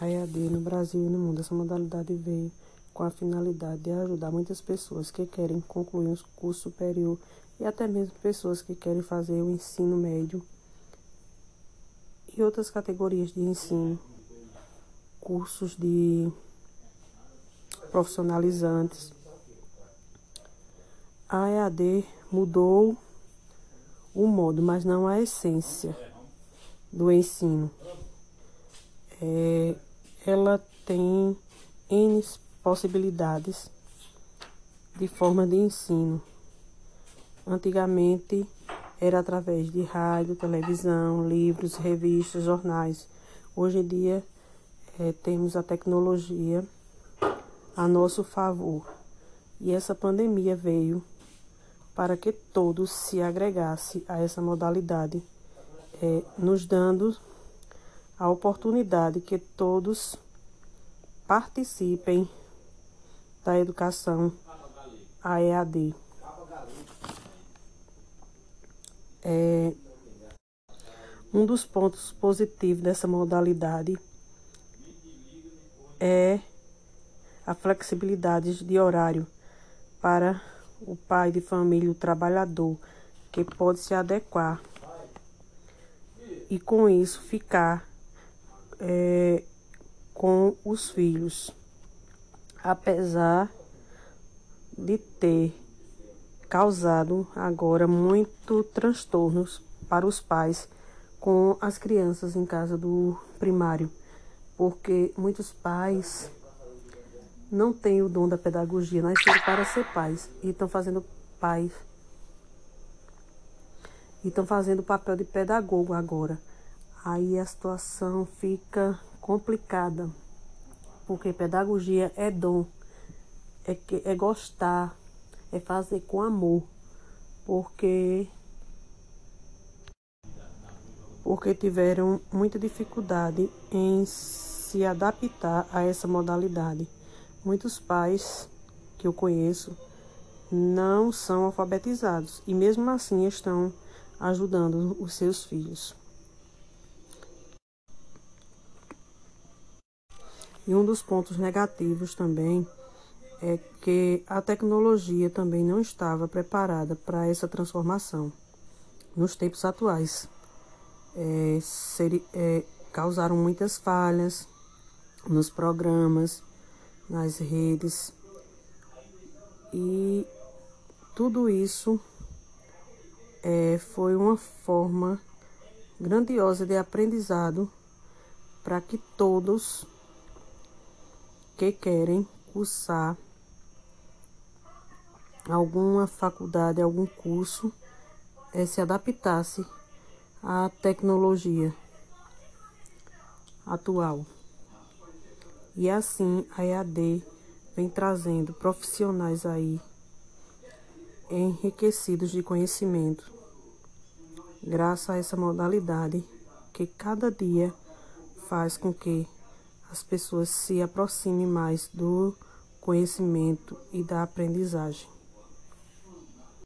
a EAD no Brasil e no mundo. Essa modalidade veio com a finalidade de ajudar muitas pessoas que querem concluir um curso superior e até mesmo pessoas que querem fazer o ensino médio e outras categorias de ensino, cursos de profissionalizantes. A EAD mudou o modo, mas não a essência do ensino. É, ela tem N possibilidades de forma de ensino. Antigamente era através de rádio, televisão, livros, revistas, jornais. Hoje em dia é, temos a tecnologia a nosso favor. E essa pandemia veio para que todos se agregassem a essa modalidade, é, nos dando a oportunidade que todos participem da educação a EAD. É, um dos pontos positivos dessa modalidade é a flexibilidade de horário para o pai de família, o trabalhador, que pode se adequar e com isso ficar é, com os filhos, apesar de ter causado agora muito transtornos para os pais com as crianças em casa do primário, porque muitos pais não têm o dom da pedagogia, nasceram para ser pais e estão fazendo pais e estão fazendo o papel de pedagogo agora. Aí a situação fica complicada, porque pedagogia é dom, é, que, é gostar, é fazer com amor, porque porque tiveram muita dificuldade em se adaptar a essa modalidade. Muitos pais que eu conheço não são alfabetizados e mesmo assim estão ajudando os seus filhos. E um dos pontos negativos também é que a tecnologia também não estava preparada para essa transformação nos tempos atuais. É, é, causaram muitas falhas nos programas, nas redes e tudo isso é, foi uma forma grandiosa de aprendizado para que todos que querem cursar alguma faculdade, algum curso, é, se adaptasse à tecnologia atual. E assim a EAD vem trazendo profissionais aí enriquecidos de conhecimento, graças a essa modalidade que cada dia faz com que as pessoas se aproximem mais do conhecimento e da aprendizagem.